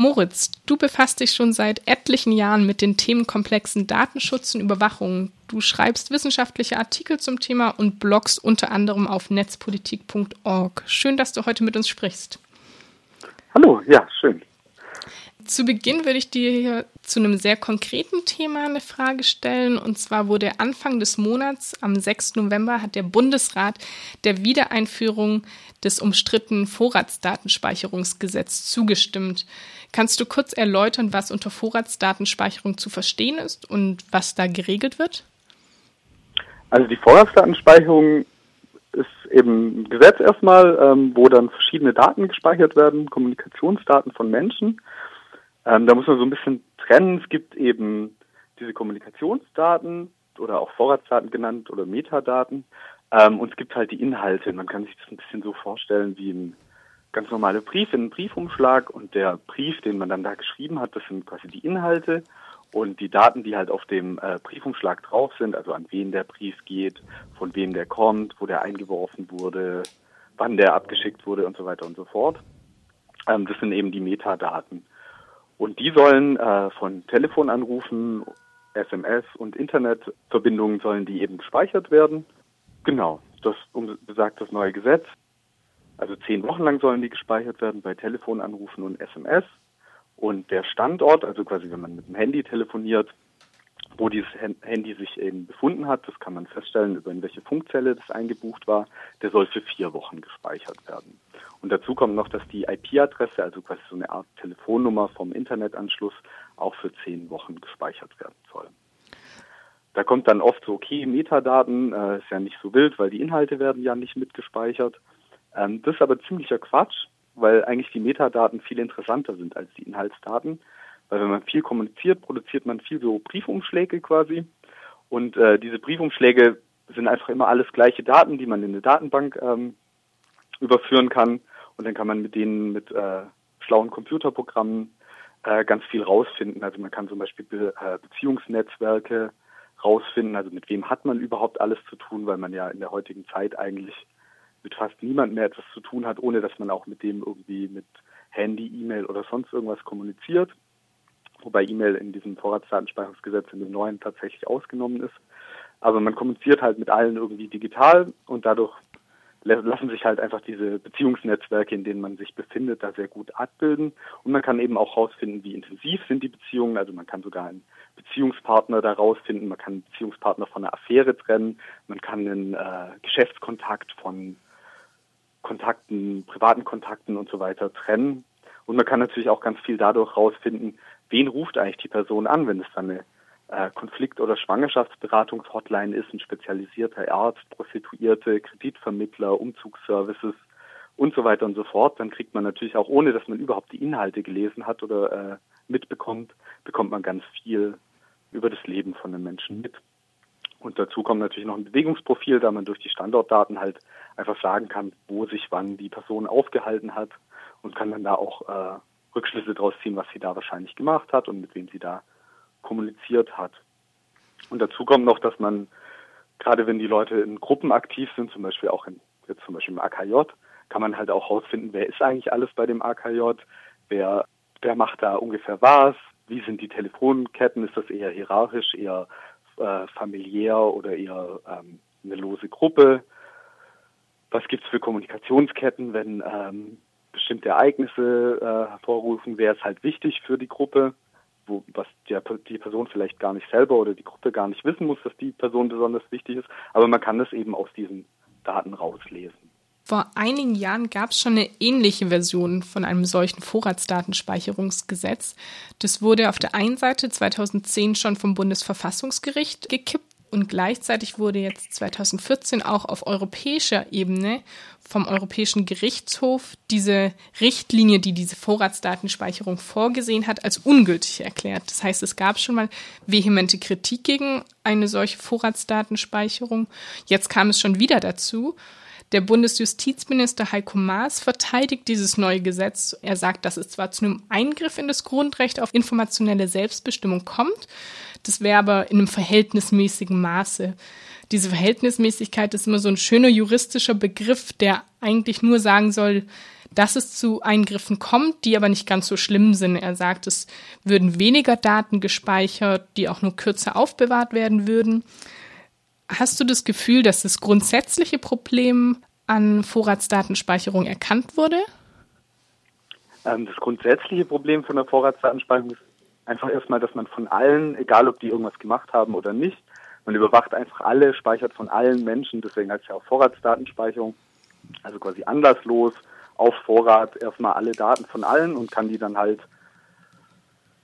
Moritz, du befasst dich schon seit etlichen Jahren mit den Themenkomplexen Datenschutz und Überwachung. Du schreibst wissenschaftliche Artikel zum Thema und bloggst unter anderem auf netzpolitik.org. Schön, dass du heute mit uns sprichst. Hallo, ja, schön. Zu Beginn würde ich dir hier zu einem sehr konkreten Thema eine Frage stellen. Und zwar wurde Anfang des Monats, am 6. November, hat der Bundesrat der Wiedereinführung des umstrittenen Vorratsdatenspeicherungsgesetzes zugestimmt. Kannst du kurz erläutern, was unter Vorratsdatenspeicherung zu verstehen ist und was da geregelt wird? Also die Vorratsdatenspeicherung ist eben ein Gesetz erstmal, ähm, wo dann verschiedene Daten gespeichert werden, Kommunikationsdaten von Menschen. Ähm, da muss man so ein bisschen trennen. Es gibt eben diese Kommunikationsdaten oder auch Vorratsdaten genannt oder Metadaten. Ähm, und es gibt halt die Inhalte. Man kann sich das ein bisschen so vorstellen wie ein ganz normaler Brief in einem Briefumschlag und der Brief, den man dann da geschrieben hat, das sind quasi die Inhalte und die Daten, die halt auf dem äh, Briefumschlag drauf sind, also an wen der Brief geht, von wem der kommt, wo der eingeworfen wurde, wann der abgeschickt wurde und so weiter und so fort. Ähm, das sind eben die Metadaten. Und die sollen äh, von Telefonanrufen, SMS und Internetverbindungen sollen die eben gespeichert werden. Genau, das besagt das neue Gesetz. Also zehn Wochen lang sollen die gespeichert werden bei Telefonanrufen und SMS. Und der Standort, also quasi wenn man mit dem Handy telefoniert, wo dieses Handy sich eben befunden hat, das kann man feststellen, über in welche Funkzelle das eingebucht war, der soll für vier Wochen gespeichert werden. Und dazu kommt noch, dass die IP-Adresse, also quasi so eine Art Telefonnummer vom Internetanschluss, auch für zehn Wochen gespeichert werden soll. Da kommt dann oft so, okay, Metadaten äh, ist ja nicht so wild, weil die Inhalte werden ja nicht mitgespeichert. Ähm, das ist aber ziemlicher Quatsch, weil eigentlich die Metadaten viel interessanter sind als die Inhaltsdaten. Weil wenn man viel kommuniziert, produziert man viel so Briefumschläge quasi. Und äh, diese Briefumschläge sind einfach immer alles gleiche Daten, die man in eine Datenbank ähm, überführen kann. Und dann kann man mit denen mit äh, schlauen Computerprogrammen äh, ganz viel rausfinden. Also man kann zum Beispiel Be äh, Beziehungsnetzwerke rausfinden, also mit wem hat man überhaupt alles zu tun, weil man ja in der heutigen Zeit eigentlich mit fast niemand mehr etwas zu tun hat, ohne dass man auch mit dem irgendwie mit Handy, E-Mail oder sonst irgendwas kommuniziert. Wobei E-Mail in diesem Vorratsdatenspeicherungsgesetz in dem neuen tatsächlich ausgenommen ist. Aber man kommuniziert halt mit allen irgendwie digital und dadurch lassen sich halt einfach diese Beziehungsnetzwerke, in denen man sich befindet, da sehr gut abbilden. Und man kann eben auch herausfinden, wie intensiv sind die Beziehungen. Also man kann sogar einen Beziehungspartner da rausfinden, man kann einen Beziehungspartner von einer Affäre trennen, man kann einen äh, Geschäftskontakt von Kontakten, privaten Kontakten und so weiter trennen. Und man kann natürlich auch ganz viel dadurch herausfinden, wen ruft eigentlich die Person an, wenn es dann eine Konflikt- oder Schwangerschaftsberatungshotline ist, ein spezialisierter Arzt, Prostituierte, Kreditvermittler, Umzugsservices und so weiter und so fort, dann kriegt man natürlich auch, ohne dass man überhaupt die Inhalte gelesen hat oder äh, mitbekommt, bekommt man ganz viel über das Leben von den Menschen mit. Und dazu kommt natürlich noch ein Bewegungsprofil, da man durch die Standortdaten halt einfach sagen kann, wo sich wann die Person aufgehalten hat und kann dann da auch äh, Rückschlüsse daraus ziehen, was sie da wahrscheinlich gemacht hat und mit wem sie da kommuniziert hat. Und dazu kommt noch, dass man, gerade wenn die Leute in Gruppen aktiv sind, zum Beispiel auch in, jetzt zum Beispiel im AKJ, kann man halt auch herausfinden, wer ist eigentlich alles bei dem AKJ, wer, wer macht da ungefähr was, wie sind die Telefonketten, ist das eher hierarchisch, eher äh, familiär oder eher ähm, eine lose Gruppe, was gibt es für Kommunikationsketten, wenn ähm, bestimmte Ereignisse äh, hervorrufen, wer ist halt wichtig für die Gruppe wo, was der, die Person vielleicht gar nicht selber oder die Gruppe gar nicht wissen muss, dass die Person besonders wichtig ist. Aber man kann das eben aus diesen Daten rauslesen. Vor einigen Jahren gab es schon eine ähnliche Version von einem solchen Vorratsdatenspeicherungsgesetz. Das wurde auf der einen Seite 2010 schon vom Bundesverfassungsgericht gekippt und gleichzeitig wurde jetzt 2014 auch auf europäischer Ebene vom Europäischen Gerichtshof diese Richtlinie, die diese Vorratsdatenspeicherung vorgesehen hat, als ungültig erklärt. Das heißt, es gab schon mal vehemente Kritik gegen eine solche Vorratsdatenspeicherung. Jetzt kam es schon wieder dazu. Der Bundesjustizminister Heiko Maas verteidigt dieses neue Gesetz. Er sagt, dass es zwar zu einem Eingriff in das Grundrecht auf informationelle Selbstbestimmung kommt, das wäre aber in einem verhältnismäßigen Maße. Diese Verhältnismäßigkeit ist immer so ein schöner juristischer Begriff, der eigentlich nur sagen soll, dass es zu Eingriffen kommt, die aber nicht ganz so schlimm sind. Er sagt, es würden weniger Daten gespeichert, die auch nur kürzer aufbewahrt werden würden. Hast du das Gefühl, dass das grundsätzliche Problem an Vorratsdatenspeicherung erkannt wurde? Ähm, das grundsätzliche Problem von der Vorratsdatenspeicherung ist einfach erstmal, dass man von allen, egal ob die irgendwas gemacht haben oder nicht, man überwacht einfach alle, speichert von allen Menschen, deswegen heißt es ja auch Vorratsdatenspeicherung, also quasi anlasslos auf Vorrat erstmal alle Daten von allen und kann die dann halt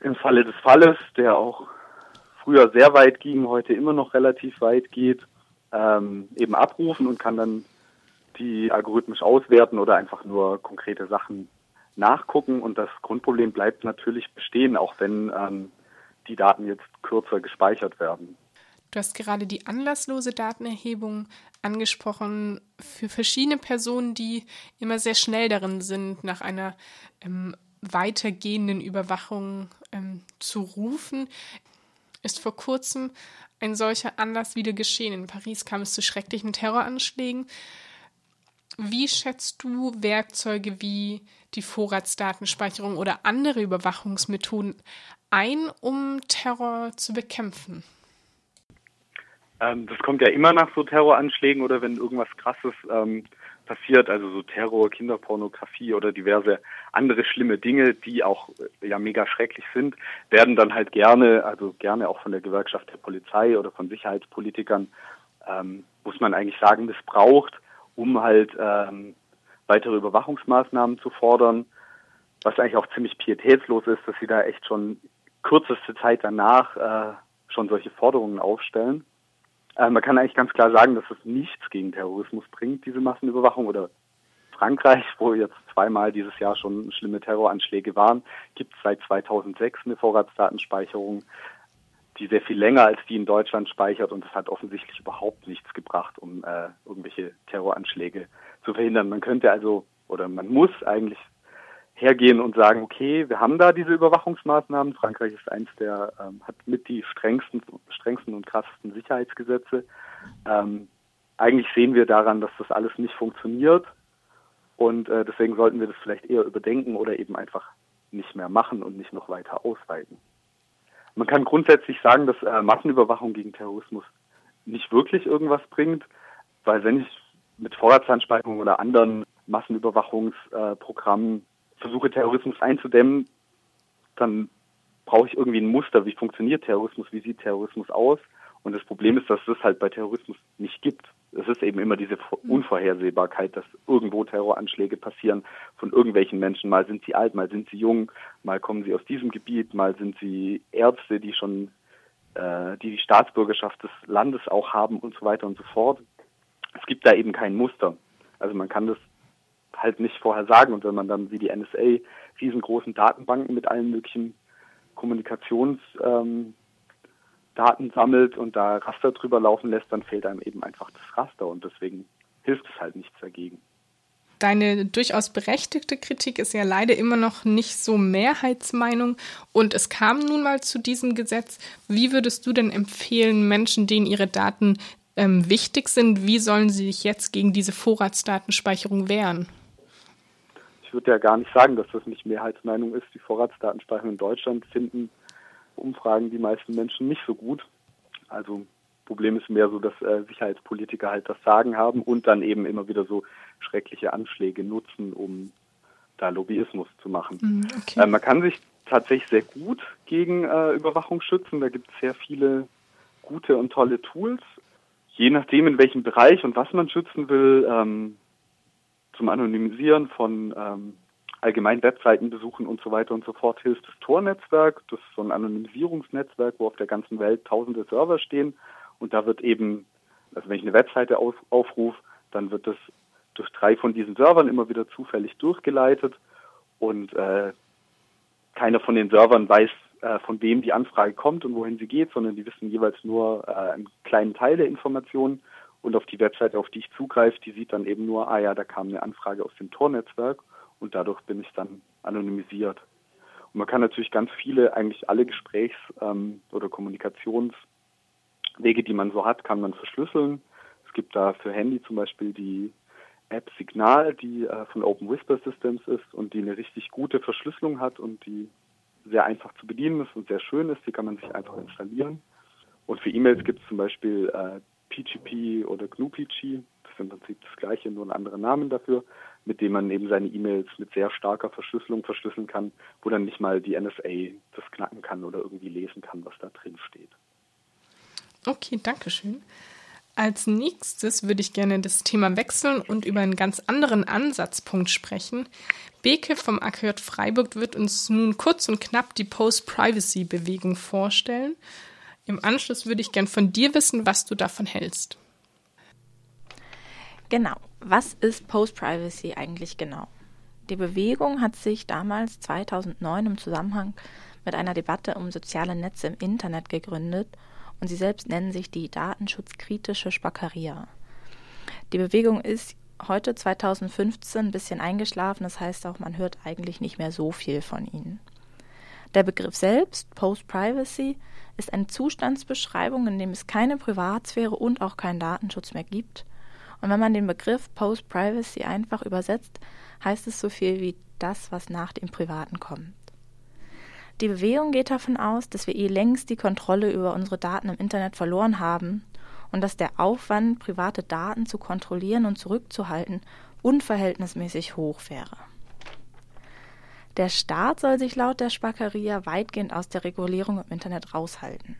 im Falle des Falles, der auch früher sehr weit ging, heute immer noch relativ weit geht, ähm, eben abrufen und kann dann die algorithmisch auswerten oder einfach nur konkrete Sachen nachgucken. Und das Grundproblem bleibt natürlich bestehen, auch wenn ähm, die Daten jetzt kürzer gespeichert werden. Du hast gerade die anlasslose Datenerhebung angesprochen für verschiedene Personen, die immer sehr schnell darin sind, nach einer ähm, weitergehenden Überwachung ähm, zu rufen. Ist vor kurzem ein solcher Anlass wieder geschehen. In Paris kam es zu schrecklichen Terroranschlägen. Wie schätzt du Werkzeuge wie die Vorratsdatenspeicherung oder andere Überwachungsmethoden ein, um Terror zu bekämpfen? Ähm, das kommt ja immer nach so Terroranschlägen oder wenn irgendwas Krasses ähm, passiert, also so Terror, Kinderpornografie oder diverse andere schlimme Dinge, die auch äh, ja mega schrecklich sind, werden dann halt gerne, also gerne auch von der Gewerkschaft der Polizei oder von Sicherheitspolitikern, ähm, muss man eigentlich sagen, missbraucht, um halt ähm, weitere Überwachungsmaßnahmen zu fordern, was eigentlich auch ziemlich pietätslos ist, dass sie da echt schon kürzeste Zeit danach äh, schon solche Forderungen aufstellen. Äh, man kann eigentlich ganz klar sagen, dass es nichts gegen Terrorismus bringt, diese Massenüberwachung. Oder Frankreich, wo jetzt zweimal dieses Jahr schon schlimme Terroranschläge waren, gibt es seit 2006 eine Vorratsdatenspeicherung, die sehr viel länger als die in Deutschland speichert. Und das hat offensichtlich überhaupt nichts gebracht, um äh, irgendwelche Terroranschläge zu verhindern. Man könnte also oder man muss eigentlich hergehen und sagen, okay, wir haben da diese Überwachungsmaßnahmen. Frankreich ist eins der, ähm, hat mit die strengsten, strengsten und krassesten Sicherheitsgesetze. Ähm, eigentlich sehen wir daran, dass das alles nicht funktioniert. Und äh, deswegen sollten wir das vielleicht eher überdenken oder eben einfach nicht mehr machen und nicht noch weiter ausweiten. Man kann grundsätzlich sagen, dass äh, Massenüberwachung gegen Terrorismus nicht wirklich irgendwas bringt, weil wenn ich mit Vorratshandspeicherung oder anderen Massenüberwachungsprogrammen versuche, Terrorismus einzudämmen, dann brauche ich irgendwie ein Muster, wie funktioniert Terrorismus, wie sieht Terrorismus aus. Und das Problem ist, dass es halt bei Terrorismus nicht gibt. Es ist eben immer diese. Unvorhersehbarkeit, dass irgendwo Terroranschläge passieren von irgendwelchen Menschen. Mal sind sie alt, mal sind sie jung, mal kommen sie aus diesem Gebiet, mal sind sie Ärzte, die schon äh, die die Staatsbürgerschaft des Landes auch haben und so weiter und so fort. Es gibt da eben kein Muster. Also man kann das halt nicht vorher sagen. Und wenn man dann wie die NSA riesengroßen Datenbanken mit allen möglichen Kommunikationsdaten ähm, sammelt und da Raster drüber laufen lässt, dann fehlt einem eben einfach das Raster und deswegen hilft es halt nichts dagegen. Deine durchaus berechtigte Kritik ist ja leider immer noch nicht so Mehrheitsmeinung und es kam nun mal zu diesem Gesetz. Wie würdest du denn empfehlen, Menschen, denen ihre Daten ähm, wichtig sind, wie sollen sie sich jetzt gegen diese Vorratsdatenspeicherung wehren? würde ja gar nicht sagen, dass das nicht Mehrheitsmeinung ist. Die Vorratsdatenspeicherung in Deutschland finden Umfragen die meisten Menschen nicht so gut. Also Problem ist mehr so, dass äh, Sicherheitspolitiker halt das Sagen haben und dann eben immer wieder so schreckliche Anschläge nutzen, um da Lobbyismus zu machen. Mhm, okay. äh, man kann sich tatsächlich sehr gut gegen äh, Überwachung schützen. Da gibt es sehr viele gute und tolle Tools. Je nachdem, in welchem Bereich und was man schützen will, ähm, zum Anonymisieren von ähm, allgemein Webseitenbesuchen und so weiter und so fort hilft das Tor-Netzwerk. Das ist so ein Anonymisierungsnetzwerk, wo auf der ganzen Welt tausende Server stehen. Und da wird eben, also wenn ich eine Webseite auf, aufrufe, dann wird das durch drei von diesen Servern immer wieder zufällig durchgeleitet. Und äh, keiner von den Servern weiß, äh, von wem die Anfrage kommt und wohin sie geht, sondern die wissen jeweils nur äh, einen kleinen Teil der Informationen. Und auf die Webseite, auf die ich zugreife, die sieht dann eben nur, ah ja, da kam eine Anfrage aus dem Tor-Netzwerk und dadurch bin ich dann anonymisiert. Und man kann natürlich ganz viele, eigentlich alle Gesprächs- ähm, oder Kommunikationswege, die man so hat, kann man verschlüsseln. Es gibt da für Handy zum Beispiel die App Signal, die äh, von Open Whisper Systems ist und die eine richtig gute Verschlüsselung hat und die sehr einfach zu bedienen ist und sehr schön ist. Die kann man sich einfach installieren. Und für E-Mails gibt es zum Beispiel äh, PGP oder GnuPG. Das ist im Prinzip das gleiche, nur ein anderer Namen dafür, mit dem man eben seine E-Mails mit sehr starker Verschlüsselung verschlüsseln kann, wo dann nicht mal die NSA das knacken kann oder irgendwie lesen kann, was da drin steht. Okay, danke schön. Als nächstes würde ich gerne das Thema wechseln und über einen ganz anderen Ansatzpunkt sprechen. Beke vom AKJ Freiburg wird uns nun kurz und knapp die Post-Privacy-Bewegung vorstellen. Im Anschluss würde ich gern von dir wissen, was du davon hältst. Genau. Was ist Post-Privacy eigentlich genau? Die Bewegung hat sich damals 2009 im Zusammenhang mit einer Debatte um soziale Netze im Internet gegründet – und sie selbst nennen sich die datenschutzkritische Spackeria. Die Bewegung ist heute 2015 ein bisschen eingeschlafen, das heißt auch, man hört eigentlich nicht mehr so viel von ihnen. Der Begriff selbst, Post-Privacy, ist eine Zustandsbeschreibung, in dem es keine Privatsphäre und auch keinen Datenschutz mehr gibt. Und wenn man den Begriff Post-Privacy einfach übersetzt, heißt es so viel wie das, was nach dem Privaten kommt. Die Bewegung geht davon aus, dass wir eh längst die Kontrolle über unsere Daten im Internet verloren haben und dass der Aufwand, private Daten zu kontrollieren und zurückzuhalten, unverhältnismäßig hoch wäre. Der Staat soll sich laut der Spackeria weitgehend aus der Regulierung im Internet raushalten.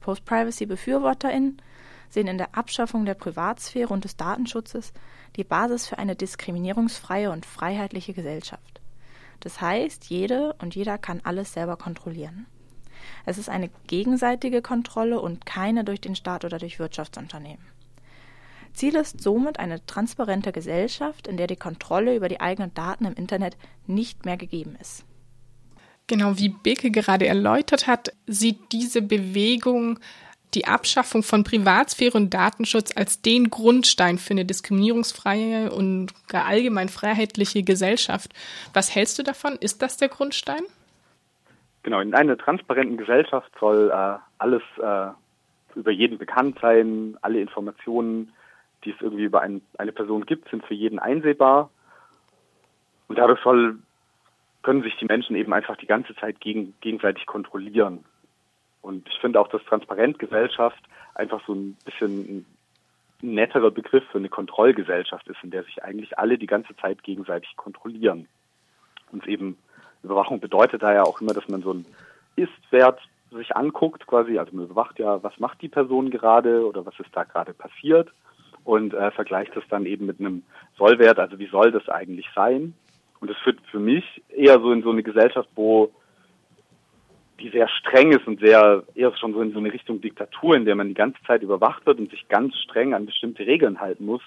Post-Privacy-BefürworterInnen sehen in der Abschaffung der Privatsphäre und des Datenschutzes die Basis für eine diskriminierungsfreie und freiheitliche Gesellschaft. Das heißt, jede und jeder kann alles selber kontrollieren. Es ist eine gegenseitige Kontrolle und keine durch den Staat oder durch Wirtschaftsunternehmen. Ziel ist somit eine transparente Gesellschaft, in der die Kontrolle über die eigenen Daten im Internet nicht mehr gegeben ist. Genau wie Beke gerade erläutert hat, sieht diese Bewegung die Abschaffung von Privatsphäre und Datenschutz als den Grundstein für eine diskriminierungsfreie und allgemein freiheitliche Gesellschaft. Was hältst du davon? Ist das der Grundstein? Genau, in einer transparenten Gesellschaft soll äh, alles äh, über jeden bekannt sein, alle Informationen, die es irgendwie über ein, eine Person gibt, sind für jeden einsehbar. Und dadurch soll, können sich die Menschen eben einfach die ganze Zeit gegen, gegenseitig kontrollieren. Und ich finde auch, dass Transparentgesellschaft einfach so ein bisschen ein netterer Begriff für eine Kontrollgesellschaft ist, in der sich eigentlich alle die ganze Zeit gegenseitig kontrollieren. Und eben Überwachung bedeutet da ja auch immer, dass man so einen Ist-Wert sich anguckt, quasi, also man überwacht ja, was macht die Person gerade oder was ist da gerade passiert und äh, vergleicht das dann eben mit einem Sollwert, also wie soll das eigentlich sein? Und das führt für mich eher so in so eine Gesellschaft, wo die sehr streng ist und sehr eher schon so in so eine Richtung Diktatur, in der man die ganze Zeit überwacht wird und sich ganz streng an bestimmte Regeln halten muss,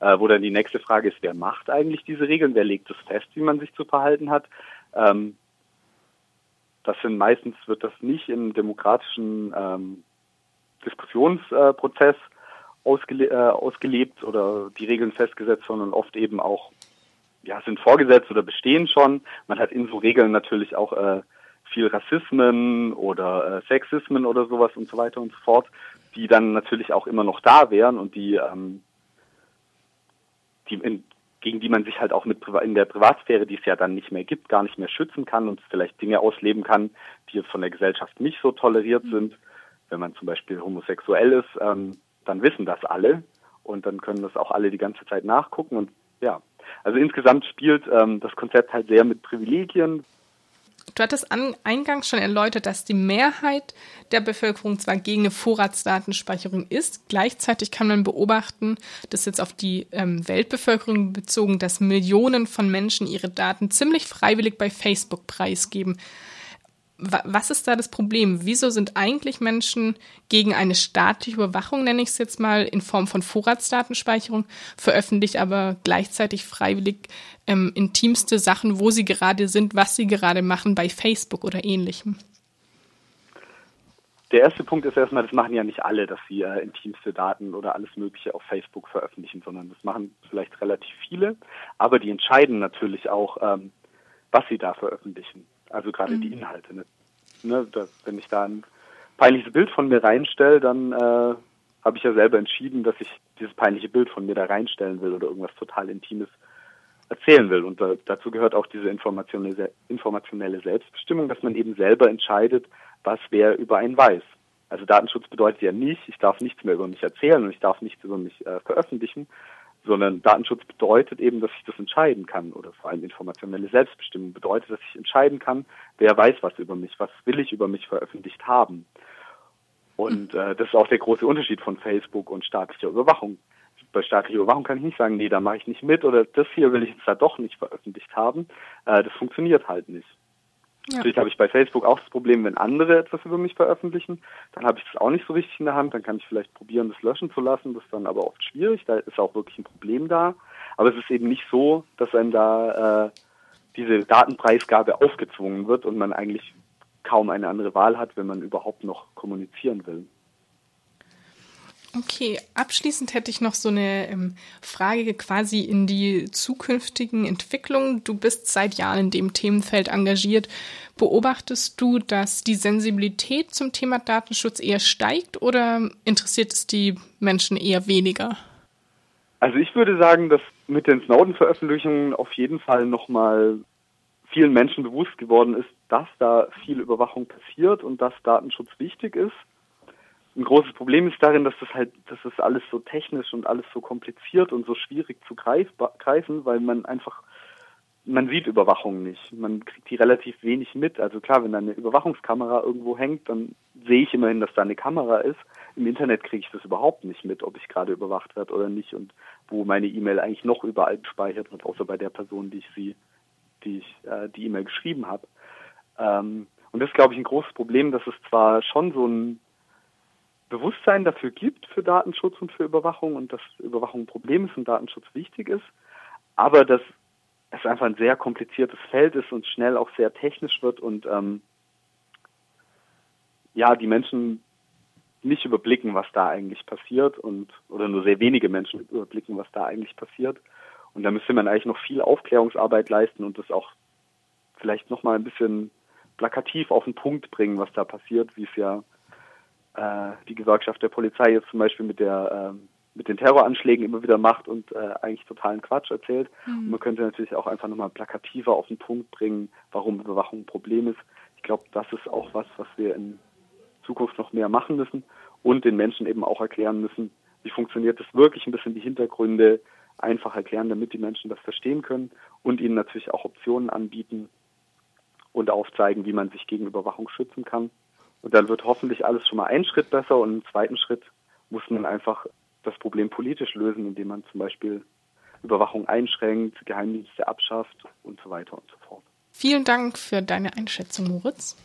äh, wo dann die nächste Frage ist, wer macht eigentlich diese Regeln, wer legt es fest, wie man sich zu verhalten hat. Ähm, das sind meistens wird das nicht im demokratischen ähm, Diskussionsprozess ausgele äh, ausgelebt oder die Regeln festgesetzt, sondern oft eben auch ja sind vorgesetzt oder bestehen schon. Man hat in so Regeln natürlich auch äh, viel Rassismen oder äh, Sexismen oder sowas und so weiter und so fort, die dann natürlich auch immer noch da wären und die, ähm, die in, gegen die man sich halt auch mit in der Privatsphäre, die es ja dann nicht mehr gibt, gar nicht mehr schützen kann und vielleicht Dinge ausleben kann, die von der Gesellschaft nicht so toleriert mhm. sind. Wenn man zum Beispiel homosexuell ist, ähm, dann wissen das alle und dann können das auch alle die ganze Zeit nachgucken und ja. Also insgesamt spielt ähm, das Konzept halt sehr mit Privilegien, Du hattest an, eingangs schon erläutert, dass die Mehrheit der Bevölkerung zwar gegen eine Vorratsdatenspeicherung ist, gleichzeitig kann man beobachten, dass jetzt auf die ähm, Weltbevölkerung bezogen, dass Millionen von Menschen ihre Daten ziemlich freiwillig bei Facebook preisgeben was ist da das Problem? Wieso sind eigentlich Menschen gegen eine staatliche Überwachung, nenne ich es jetzt mal, in Form von Vorratsdatenspeicherung, veröffentlicht aber gleichzeitig freiwillig ähm, intimste Sachen, wo sie gerade sind, was sie gerade machen bei Facebook oder ähnlichem? Der erste Punkt ist erstmal, das machen ja nicht alle, dass sie äh, intimste Daten oder alles Mögliche auf Facebook veröffentlichen, sondern das machen vielleicht relativ viele, aber die entscheiden natürlich auch, ähm, was sie da veröffentlichen. Also gerade mhm. die Inhalte. Ne? Ne, das, wenn ich da ein peinliches Bild von mir reinstelle, dann äh, habe ich ja selber entschieden, dass ich dieses peinliche Bild von mir da reinstellen will oder irgendwas total Intimes erzählen will. Und da, dazu gehört auch diese informationelle, informationelle Selbstbestimmung, dass man eben selber entscheidet, was wer über einen weiß. Also Datenschutz bedeutet ja nicht, ich darf nichts mehr über mich erzählen und ich darf nichts über mich äh, veröffentlichen, sondern Datenschutz bedeutet eben, dass ich das entscheiden kann oder vor allem informationelle Selbstbestimmung bedeutet, dass ich entscheiden kann, wer weiß was über mich, was will ich über mich veröffentlicht haben. Und äh, das ist auch der große Unterschied von Facebook und staatlicher Überwachung. Bei staatlicher Überwachung kann ich nicht sagen, nee, da mache ich nicht mit oder das hier will ich jetzt da doch nicht veröffentlicht haben. Äh, das funktioniert halt nicht. Natürlich habe ich bei Facebook auch das Problem, wenn andere etwas über mich veröffentlichen, dann habe ich das auch nicht so richtig in der Hand. Dann kann ich vielleicht probieren, das löschen zu lassen. Das ist dann aber oft schwierig. Da ist auch wirklich ein Problem da. Aber es ist eben nicht so, dass einem da äh, diese Datenpreisgabe aufgezwungen wird und man eigentlich kaum eine andere Wahl hat, wenn man überhaupt noch kommunizieren will. Okay, abschließend hätte ich noch so eine ähm, Frage quasi in die zukünftigen Entwicklungen. Du bist seit Jahren in dem Themenfeld engagiert. Beobachtest du, dass die Sensibilität zum Thema Datenschutz eher steigt oder interessiert es die Menschen eher weniger? Also ich würde sagen, dass mit den Snowden-Veröffentlichungen auf jeden Fall nochmal vielen Menschen bewusst geworden ist, dass da viel Überwachung passiert und dass Datenschutz wichtig ist. Ein großes Problem ist darin, dass das halt, das ist alles so technisch und alles so kompliziert und so schwierig zu greifen, weil man einfach, man sieht Überwachung nicht. Man kriegt die relativ wenig mit. Also klar, wenn da eine Überwachungskamera irgendwo hängt, dann sehe ich immerhin, dass da eine Kamera ist. Im Internet kriege ich das überhaupt nicht mit, ob ich gerade überwacht werde oder nicht und wo meine E-Mail eigentlich noch überall gespeichert wird, außer bei der Person, die ich sie die ich äh, die E-Mail geschrieben habe. Ähm, und das ist, glaube ich, ein großes Problem, dass es zwar schon so ein Bewusstsein dafür gibt für Datenschutz und für Überwachung und dass Überwachung ein Problem ist und Datenschutz wichtig ist, aber dass es einfach ein sehr kompliziertes Feld ist und schnell auch sehr technisch wird und ähm, ja, die Menschen nicht überblicken, was da eigentlich passiert und oder nur sehr wenige Menschen überblicken, was da eigentlich passiert. Und da müsste man eigentlich noch viel Aufklärungsarbeit leisten und das auch vielleicht noch mal ein bisschen plakativ auf den Punkt bringen, was da passiert, wie es ja äh, die Gewerkschaft der Polizei jetzt zum Beispiel mit der äh, mit den Terroranschlägen immer wieder macht und äh, eigentlich totalen Quatsch erzählt. Mhm. Und man könnte natürlich auch einfach nochmal plakativer auf den Punkt bringen, warum Überwachung ein Problem ist. Ich glaube, das ist auch was, was wir in Zukunft noch mehr machen müssen und den Menschen eben auch erklären müssen, wie funktioniert das wirklich, ein bisschen die Hintergründe, einfach erklären, damit die Menschen das verstehen können und ihnen natürlich auch Optionen anbieten und aufzeigen, wie man sich gegen Überwachung schützen kann. Und dann wird hoffentlich alles schon mal einen Schritt besser und im zweiten Schritt muss man einfach das Problem politisch lösen, indem man zum Beispiel Überwachung einschränkt, Geheimdienste abschafft und so weiter und so fort. Vielen Dank für deine Einschätzung, Moritz.